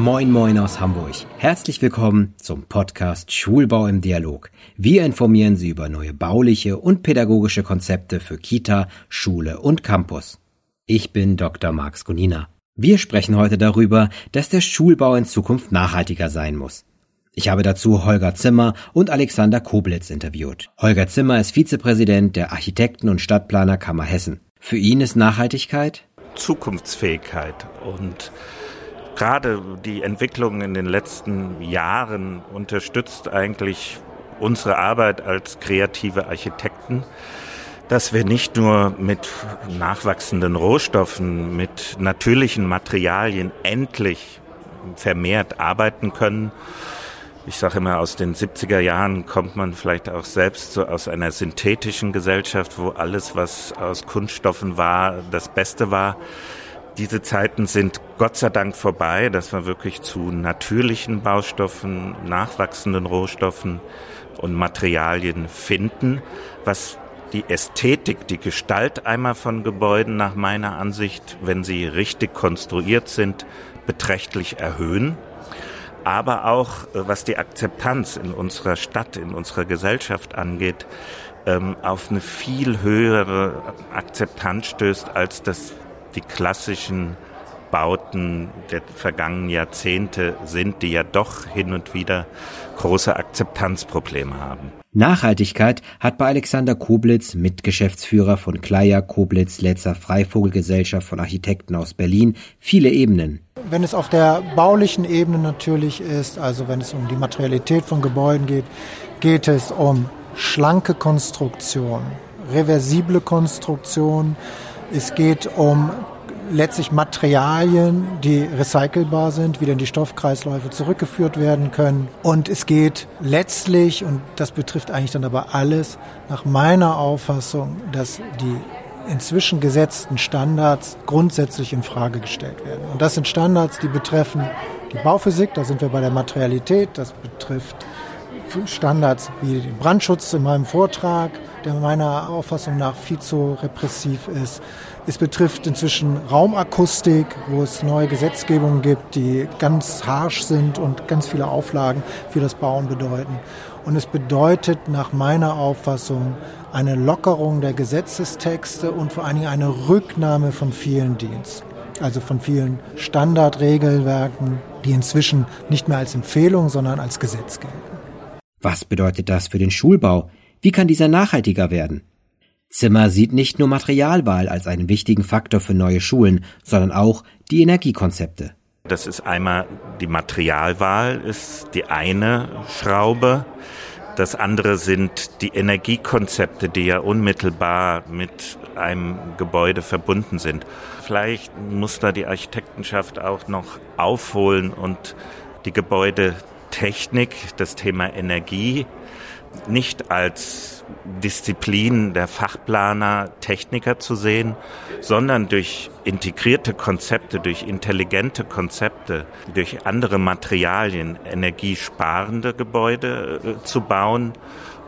Moin Moin aus Hamburg. Herzlich willkommen zum Podcast Schulbau im Dialog. Wir informieren Sie über neue bauliche und pädagogische Konzepte für Kita, Schule und Campus. Ich bin Dr. Marx Gunina. Wir sprechen heute darüber, dass der Schulbau in Zukunft nachhaltiger sein muss. Ich habe dazu Holger Zimmer und Alexander Koblitz interviewt. Holger Zimmer ist Vizepräsident der Architekten- und Stadtplanerkammer Hessen. Für ihn ist Nachhaltigkeit Zukunftsfähigkeit und gerade die Entwicklung in den letzten Jahren unterstützt eigentlich unsere Arbeit als kreative Architekten, dass wir nicht nur mit nachwachsenden Rohstoffen, mit natürlichen Materialien endlich vermehrt arbeiten können, ich sage immer, aus den 70er Jahren kommt man vielleicht auch selbst so aus einer synthetischen Gesellschaft, wo alles, was aus Kunststoffen war, das Beste war. Diese Zeiten sind Gott sei Dank vorbei, dass wir wirklich zu natürlichen Baustoffen, nachwachsenden Rohstoffen und Materialien finden, was die Ästhetik, die Gestalt einmal von Gebäuden nach meiner Ansicht, wenn sie richtig konstruiert sind, beträchtlich erhöhen. Aber auch äh, was die Akzeptanz in unserer Stadt, in unserer Gesellschaft angeht, ähm, auf eine viel höhere Akzeptanz stößt, als das die klassischen Bauten der vergangenen Jahrzehnte sind, die ja doch hin und wieder große Akzeptanzprobleme haben. Nachhaltigkeit hat bei Alexander Koblitz, Mitgeschäftsführer von Kleier Koblitz Letzer Freivogelgesellschaft von Architekten aus Berlin, viele Ebenen. Wenn es auf der baulichen Ebene natürlich ist, also wenn es um die Materialität von Gebäuden geht, geht es um schlanke Konstruktion, reversible Konstruktion. Es geht um letztlich Materialien, die recycelbar sind, wieder in die Stoffkreisläufe zurückgeführt werden können. Und es geht letztlich, und das betrifft eigentlich dann aber alles, nach meiner Auffassung, dass die inzwischen gesetzten Standards grundsätzlich in Frage gestellt werden. Und das sind Standards, die betreffen die Bauphysik, da sind wir bei der Materialität, das betrifft Standards wie den Brandschutz in meinem Vortrag, der meiner Auffassung nach viel zu repressiv ist. Es betrifft inzwischen Raumakustik, wo es neue Gesetzgebungen gibt, die ganz harsch sind und ganz viele Auflagen für das Bauen bedeuten. Und es bedeutet nach meiner Auffassung eine Lockerung der Gesetzestexte und vor allen Dingen eine Rücknahme von vielen Dienst. Also von vielen Standardregelwerken, die inzwischen nicht mehr als Empfehlung, sondern als Gesetz gelten. Was bedeutet das für den Schulbau? Wie kann dieser nachhaltiger werden? Zimmer sieht nicht nur Materialwahl als einen wichtigen Faktor für neue Schulen, sondern auch die Energiekonzepte. Das ist einmal die Materialwahl, ist die eine Schraube. Das andere sind die Energiekonzepte, die ja unmittelbar mit einem Gebäude verbunden sind. Vielleicht muss da die Architektenschaft auch noch aufholen und die Gebäudetechnik, das Thema Energie nicht als Disziplin der Fachplaner, Techniker zu sehen, sondern durch integrierte Konzepte, durch intelligente Konzepte, durch andere Materialien energiesparende Gebäude äh, zu bauen.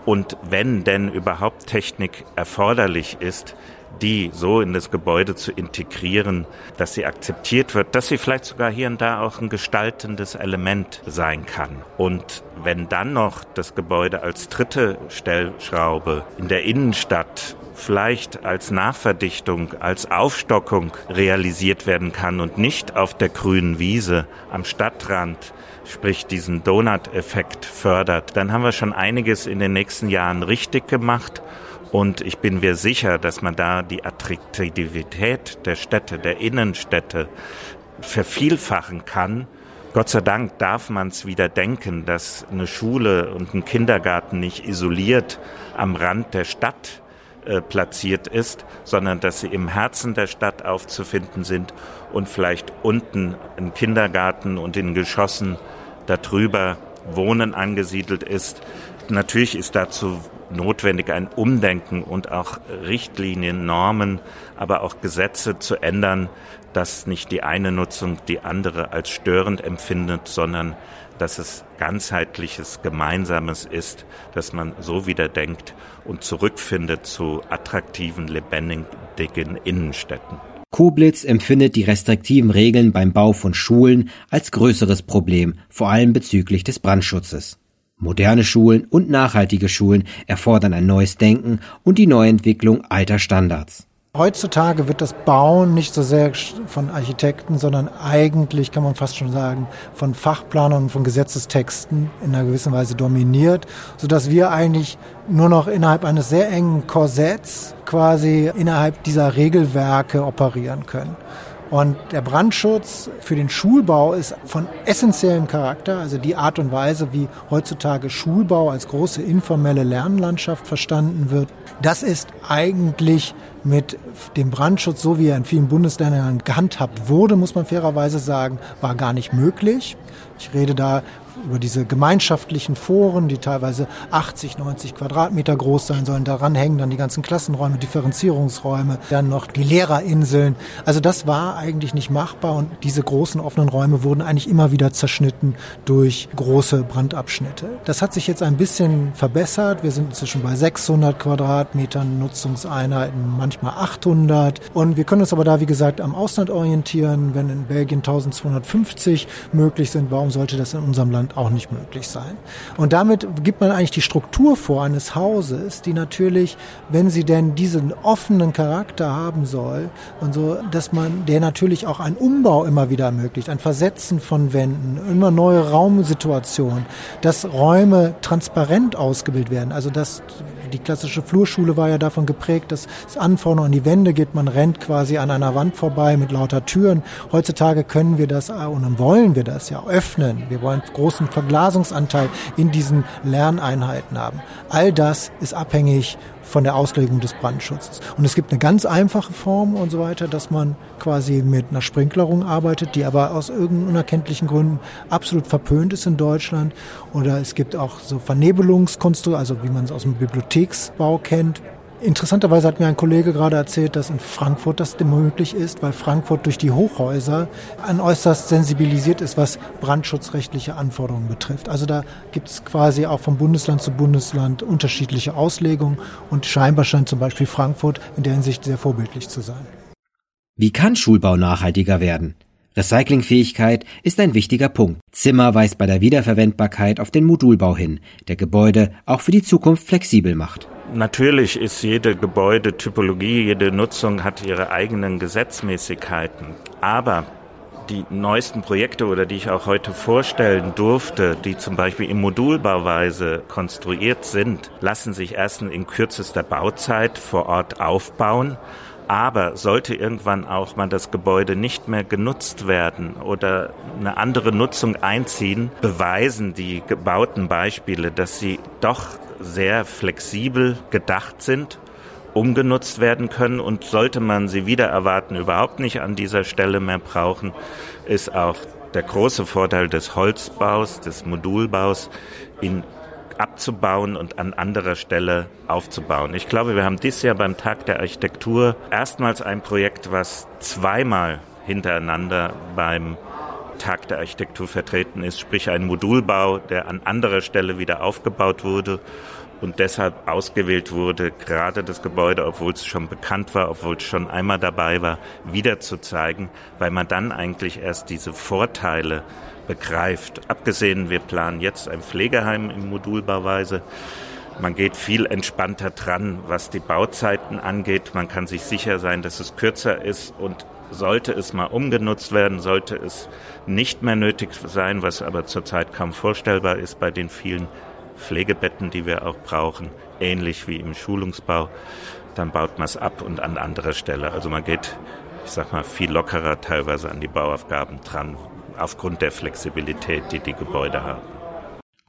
Und wenn denn überhaupt Technik erforderlich ist, die so in das Gebäude zu integrieren, dass sie akzeptiert wird, dass sie vielleicht sogar hier und da auch ein gestaltendes Element sein kann. Und wenn dann noch das Gebäude als dritte Stellschraube in der Innenstadt vielleicht als Nachverdichtung, als Aufstockung realisiert werden kann und nicht auf der grünen Wiese am Stadtrand, sprich diesen Donut-Effekt fördert, dann haben wir schon einiges in den nächsten Jahren richtig gemacht und ich bin mir sicher, dass man da die Attraktivität der Städte, der Innenstädte vervielfachen kann. Gott sei Dank darf man es wieder denken, dass eine Schule und ein Kindergarten nicht isoliert am Rand der Stadt äh, platziert ist, sondern dass sie im Herzen der Stadt aufzufinden sind und vielleicht unten ein Kindergarten und in Geschossen darüber Wohnen angesiedelt ist. Natürlich ist dazu notwendig, ein Umdenken und auch Richtlinien, Normen, aber auch Gesetze zu ändern, dass nicht die eine Nutzung die andere als störend empfindet, sondern dass es ganzheitliches, gemeinsames ist, dass man so wieder denkt und zurückfindet zu attraktiven, lebendigen Innenstädten. Koblitz empfindet die restriktiven Regeln beim Bau von Schulen als größeres Problem, vor allem bezüglich des Brandschutzes. Moderne Schulen und nachhaltige Schulen erfordern ein neues Denken und die Neuentwicklung alter Standards. Heutzutage wird das Bauen nicht so sehr von Architekten, sondern eigentlich kann man fast schon sagen von Fachplanern von Gesetzestexten in einer gewissen Weise dominiert, sodass wir eigentlich nur noch innerhalb eines sehr engen Korsetts quasi innerhalb dieser Regelwerke operieren können. Und der Brandschutz für den Schulbau ist von essentiellem Charakter, also die Art und Weise, wie heutzutage Schulbau als große informelle Lernlandschaft verstanden wird. Das ist eigentlich mit dem Brandschutz, so wie er in vielen Bundesländern gehandhabt wurde, muss man fairerweise sagen, war gar nicht möglich. Ich rede da über diese gemeinschaftlichen Foren, die teilweise 80, 90 Quadratmeter groß sein sollen. Daran hängen dann die ganzen Klassenräume, Differenzierungsräume, dann noch die Lehrerinseln. Also das war eigentlich nicht machbar und diese großen offenen Räume wurden eigentlich immer wieder zerschnitten durch große Brandabschnitte. Das hat sich jetzt ein bisschen verbessert. Wir sind inzwischen bei 600 Quadratmetern Nutzungseinheiten, manchmal 800. Und wir können uns aber da, wie gesagt, am Ausland orientieren. Wenn in Belgien 1250 möglich sind, warum sollte das in unserem Land auch nicht möglich sein. Und damit gibt man eigentlich die Struktur vor eines Hauses, die natürlich, wenn sie denn diesen offenen Charakter haben soll und so, dass man, der natürlich auch einen Umbau immer wieder ermöglicht, ein Versetzen von Wänden, immer neue Raumsituationen, dass Räume transparent ausgebildet werden, also dass die klassische Flurschule war ja davon geprägt, dass es Anforderungen an die Wände geht. Man rennt quasi an einer Wand vorbei mit lauter Türen. Heutzutage können wir das und dann wollen wir das ja öffnen. Wir wollen großen Verglasungsanteil in diesen Lerneinheiten haben. All das ist abhängig von der Auslegung des Brandschutzes. Und es gibt eine ganz einfache Form und so weiter, dass man quasi mit einer Sprinklerung arbeitet, die aber aus irgendeinen unerkenntlichen Gründen absolut verpönt ist in Deutschland. Oder es gibt auch so Vernebelungskonstrukte, also wie man es aus dem Bibliotheksbau kennt, Interessanterweise hat mir ein Kollege gerade erzählt, dass in Frankfurt das möglich ist, weil Frankfurt durch die Hochhäuser an äußerst sensibilisiert ist, was brandschutzrechtliche Anforderungen betrifft. Also da gibt es quasi auch vom Bundesland zu Bundesland unterschiedliche Auslegungen und scheinbar scheint zum Beispiel Frankfurt in der Hinsicht sehr vorbildlich zu sein. Wie kann Schulbau nachhaltiger werden? Recyclingfähigkeit ist ein wichtiger Punkt. Zimmer weist bei der Wiederverwendbarkeit auf den Modulbau hin, der Gebäude auch für die Zukunft flexibel macht. Natürlich ist jede Gebäudetypologie, jede Nutzung hat ihre eigenen Gesetzmäßigkeiten. Aber die neuesten Projekte oder die ich auch heute vorstellen durfte, die zum Beispiel in Modulbauweise konstruiert sind, lassen sich erstens in kürzester Bauzeit vor Ort aufbauen. Aber sollte irgendwann auch mal das Gebäude nicht mehr genutzt werden oder eine andere Nutzung einziehen, beweisen die gebauten Beispiele, dass sie doch sehr flexibel gedacht sind, umgenutzt werden können und sollte man sie wieder erwarten, überhaupt nicht an dieser Stelle mehr brauchen, ist auch der große Vorteil des Holzbaus, des Modulbaus, ihn abzubauen und an anderer Stelle aufzubauen. Ich glaube, wir haben dieses Jahr beim Tag der Architektur erstmals ein Projekt, was zweimal hintereinander beim Tag der Architektur vertreten ist, sprich ein Modulbau, der an anderer Stelle wieder aufgebaut wurde und deshalb ausgewählt wurde, gerade das Gebäude, obwohl es schon bekannt war, obwohl es schon einmal dabei war, wieder zu zeigen, weil man dann eigentlich erst diese Vorteile begreift. Abgesehen, wir planen jetzt ein Pflegeheim in Modulbauweise. Man geht viel entspannter dran, was die Bauzeiten angeht. Man kann sich sicher sein, dass es kürzer ist und sollte es mal umgenutzt werden, sollte es nicht mehr nötig sein, was aber zurzeit kaum vorstellbar ist bei den vielen Pflegebetten, die wir auch brauchen, ähnlich wie im Schulungsbau, dann baut man es ab und an anderer Stelle. Also man geht, ich sag mal, viel lockerer teilweise an die Bauaufgaben dran, aufgrund der Flexibilität, die die Gebäude haben.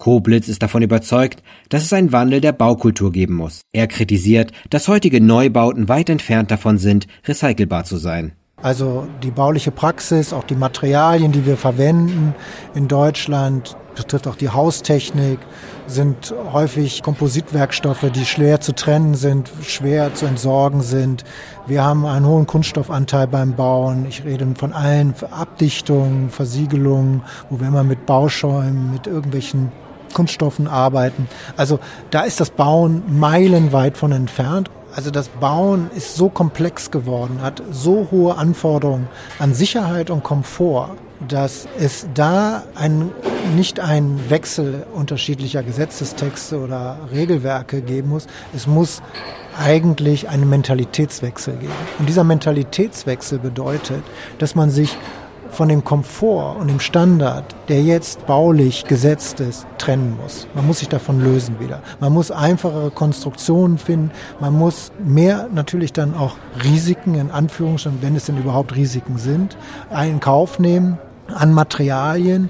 Koblitz ist davon überzeugt, dass es einen Wandel der Baukultur geben muss. Er kritisiert, dass heutige Neubauten weit entfernt davon sind, recycelbar zu sein. Also die bauliche Praxis, auch die Materialien, die wir verwenden in Deutschland, betrifft auch die Haustechnik, sind häufig Kompositwerkstoffe, die schwer zu trennen sind, schwer zu entsorgen sind. Wir haben einen hohen Kunststoffanteil beim Bauen. Ich rede von allen Abdichtungen, Versiegelungen, wo wir immer mit Bauschäumen, mit irgendwelchen Kunststoffen arbeiten. Also da ist das Bauen meilenweit von entfernt. Also das Bauen ist so komplex geworden, hat so hohe Anforderungen an Sicherheit und Komfort, dass es da ein, nicht einen Wechsel unterschiedlicher Gesetzestexte oder Regelwerke geben muss. Es muss eigentlich einen Mentalitätswechsel geben. Und dieser Mentalitätswechsel bedeutet, dass man sich von dem Komfort und dem Standard, der jetzt baulich gesetzt ist, trennen muss. Man muss sich davon lösen wieder. Man muss einfachere Konstruktionen finden. Man muss mehr natürlich dann auch Risiken, in Anführungsstrichen, wenn es denn überhaupt Risiken sind, in Kauf nehmen an Materialien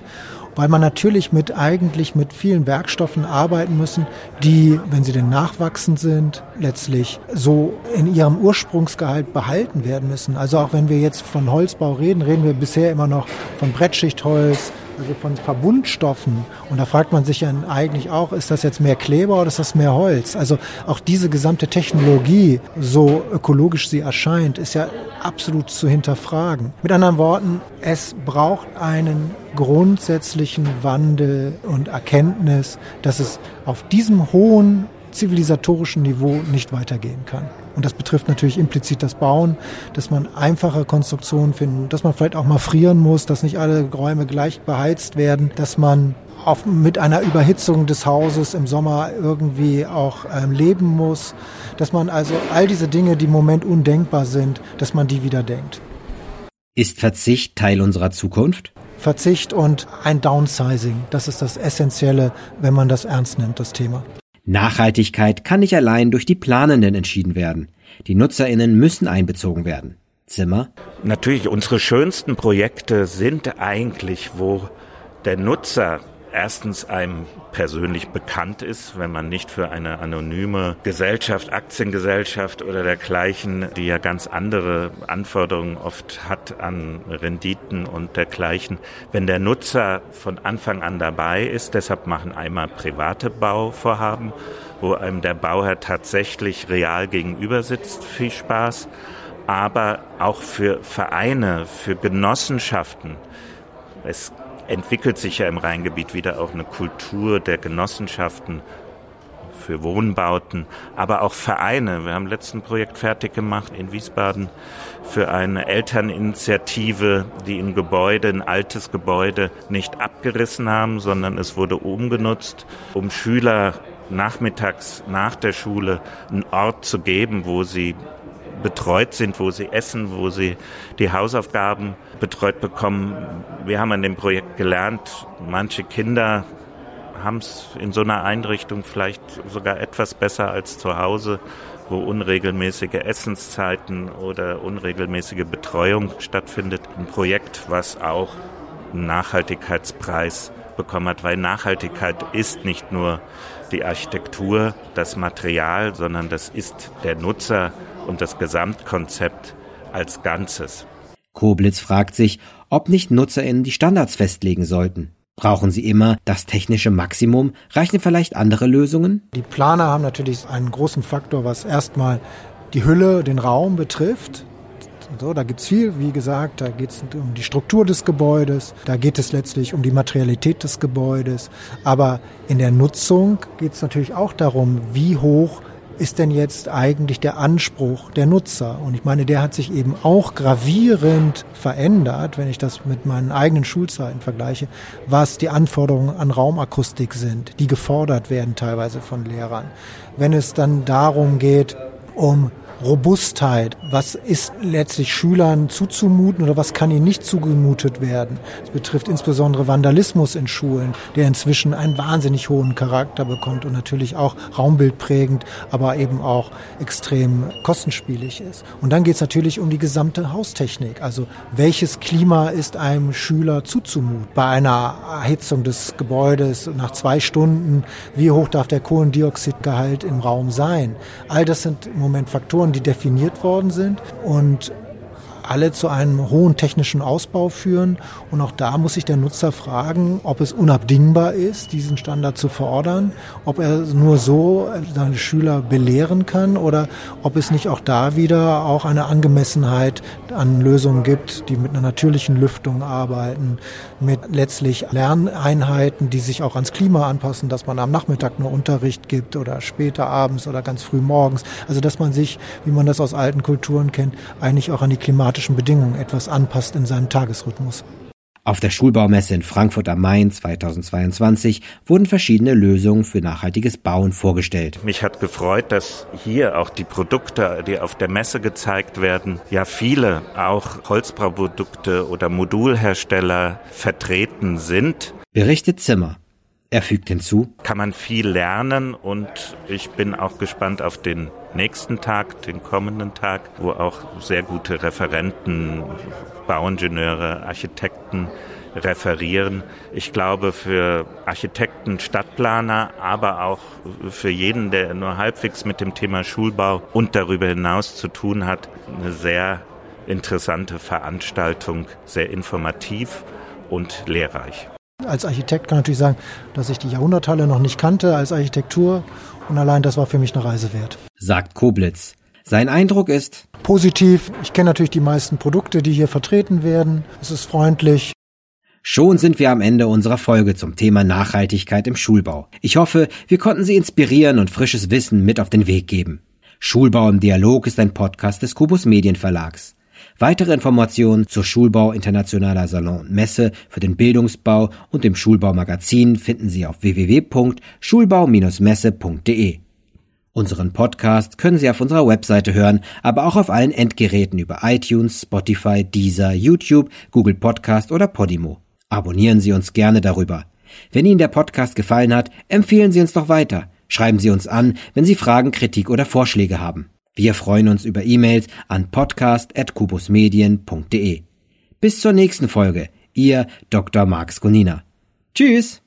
weil man natürlich mit eigentlich mit vielen Werkstoffen arbeiten müssen, die, wenn sie denn nachwachsend sind, letztlich so in ihrem Ursprungsgehalt behalten werden müssen. Also auch wenn wir jetzt von Holzbau reden, reden wir bisher immer noch von Brettschichtholz, also von Verbundstoffen. Und da fragt man sich ja eigentlich auch, ist das jetzt mehr Kleber oder ist das mehr Holz? Also auch diese gesamte Technologie, so ökologisch sie erscheint, ist ja absolut zu hinterfragen. Mit anderen Worten, es braucht einen grundsätzlichen Wandel und Erkenntnis, dass es auf diesem hohen zivilisatorischen Niveau nicht weitergehen kann. Und das betrifft natürlich implizit das Bauen, dass man einfache Konstruktionen finden, dass man vielleicht auch mal frieren muss, dass nicht alle Räume gleich beheizt werden, dass man auf, mit einer Überhitzung des Hauses im Sommer irgendwie auch ähm, leben muss, dass man also all diese Dinge, die im Moment undenkbar sind, dass man die wieder denkt. Ist Verzicht Teil unserer Zukunft? Verzicht und ein Downsizing, das ist das Essentielle, wenn man das ernst nimmt, das Thema. Nachhaltigkeit kann nicht allein durch die Planenden entschieden werden. Die Nutzerinnen müssen einbezogen werden. Zimmer? Natürlich, unsere schönsten Projekte sind eigentlich, wo der Nutzer erstens einem persönlich bekannt ist, wenn man nicht für eine anonyme Gesellschaft, Aktiengesellschaft oder dergleichen, die ja ganz andere Anforderungen oft hat an Renditen und dergleichen, wenn der Nutzer von Anfang an dabei ist, deshalb machen einmal private Bauvorhaben, wo einem der Bauherr tatsächlich real gegenüber sitzt, viel Spaß, aber auch für Vereine, für Genossenschaften. Es entwickelt sich ja im Rheingebiet wieder auch eine Kultur der Genossenschaften für Wohnbauten, aber auch Vereine. Wir haben letzten Projekt fertig gemacht in Wiesbaden für eine Elterninitiative, die ein Gebäude, ein altes Gebäude nicht abgerissen haben, sondern es wurde umgenutzt, um Schüler nachmittags nach der Schule einen Ort zu geben, wo sie betreut sind, wo sie essen, wo sie die Hausaufgaben betreut bekommen. Wir haben an dem Projekt gelernt, manche Kinder haben es in so einer Einrichtung vielleicht sogar etwas besser als zu Hause, wo unregelmäßige Essenszeiten oder unregelmäßige Betreuung stattfindet. Ein Projekt, was auch einen Nachhaltigkeitspreis bekommen hat, weil Nachhaltigkeit ist nicht nur die Architektur, das Material, sondern das ist der Nutzer und das Gesamtkonzept als Ganzes. Koblitz fragt sich, ob nicht NutzerInnen die Standards festlegen sollten. Brauchen sie immer das technische Maximum? Reichen vielleicht andere Lösungen? Die Planer haben natürlich einen großen Faktor, was erstmal die Hülle, den Raum betrifft. So, da es viel, wie gesagt, da geht es um die Struktur des Gebäudes, da geht es letztlich um die Materialität des Gebäudes. Aber in der Nutzung geht es natürlich auch darum, wie hoch ist denn jetzt eigentlich der Anspruch der Nutzer? Und ich meine, der hat sich eben auch gravierend verändert, wenn ich das mit meinen eigenen Schulzeiten vergleiche, was die Anforderungen an Raumakustik sind, die gefordert werden teilweise von Lehrern. Wenn es dann darum geht, um Robustheit. Was ist letztlich Schülern zuzumuten oder was kann ihnen nicht zugemutet werden? Das betrifft insbesondere Vandalismus in Schulen, der inzwischen einen wahnsinnig hohen Charakter bekommt und natürlich auch raumbildprägend, aber eben auch extrem kostenspielig ist. Und dann geht es natürlich um die gesamte Haustechnik. Also welches Klima ist einem Schüler zuzumuten? Bei einer Erhitzung des Gebäudes nach zwei Stunden, wie hoch darf der Kohlendioxidgehalt im Raum sein? All das sind im Moment Faktoren, die definiert worden sind. Und alle zu einem hohen technischen Ausbau führen. Und auch da muss sich der Nutzer fragen, ob es unabdingbar ist, diesen Standard zu fordern, ob er nur so seine Schüler belehren kann oder ob es nicht auch da wieder auch eine Angemessenheit an Lösungen gibt, die mit einer natürlichen Lüftung arbeiten, mit letztlich Lerneinheiten, die sich auch ans Klima anpassen, dass man am Nachmittag nur Unterricht gibt oder später abends oder ganz früh morgens. Also dass man sich, wie man das aus alten Kulturen kennt, eigentlich auch an die klimatischen Bedingungen etwas anpasst in seinem Tagesrhythmus. Auf der Schulbaumesse in Frankfurt am Main 2022 wurden verschiedene Lösungen für nachhaltiges Bauen vorgestellt. Mich hat gefreut, dass hier auch die Produkte, die auf der Messe gezeigt werden, ja viele auch Holzbauprodukte oder Modulhersteller vertreten sind. Berichtet Zimmer. Er fügt hinzu, kann man viel lernen und ich bin auch gespannt auf den nächsten Tag, den kommenden Tag, wo auch sehr gute Referenten, Bauingenieure, Architekten referieren. Ich glaube, für Architekten, Stadtplaner, aber auch für jeden, der nur halbwegs mit dem Thema Schulbau und darüber hinaus zu tun hat, eine sehr interessante Veranstaltung, sehr informativ und lehrreich. Als Architekt kann ich natürlich sagen, dass ich die Jahrhunderthalle noch nicht kannte als Architektur und allein das war für mich eine Reise wert. Sagt Koblitz. Sein Eindruck ist positiv. Ich kenne natürlich die meisten Produkte, die hier vertreten werden. Es ist freundlich. Schon sind wir am Ende unserer Folge zum Thema Nachhaltigkeit im Schulbau. Ich hoffe, wir konnten Sie inspirieren und frisches Wissen mit auf den Weg geben. Schulbau im Dialog ist ein Podcast des Kubus Medienverlags. Weitere Informationen zur Schulbau Internationaler Salon und Messe für den Bildungsbau und dem Schulbaumagazin finden Sie auf www.schulbau-messe.de. Unseren Podcast können Sie auf unserer Webseite hören, aber auch auf allen Endgeräten über iTunes, Spotify, Deezer, YouTube, Google Podcast oder Podimo. Abonnieren Sie uns gerne darüber. Wenn Ihnen der Podcast gefallen hat, empfehlen Sie uns doch weiter. Schreiben Sie uns an, wenn Sie Fragen, Kritik oder Vorschläge haben. Wir freuen uns über E-Mails an podcast.kubusmedien.de. Bis zur nächsten Folge. Ihr Dr. Marx Gonina. Tschüss!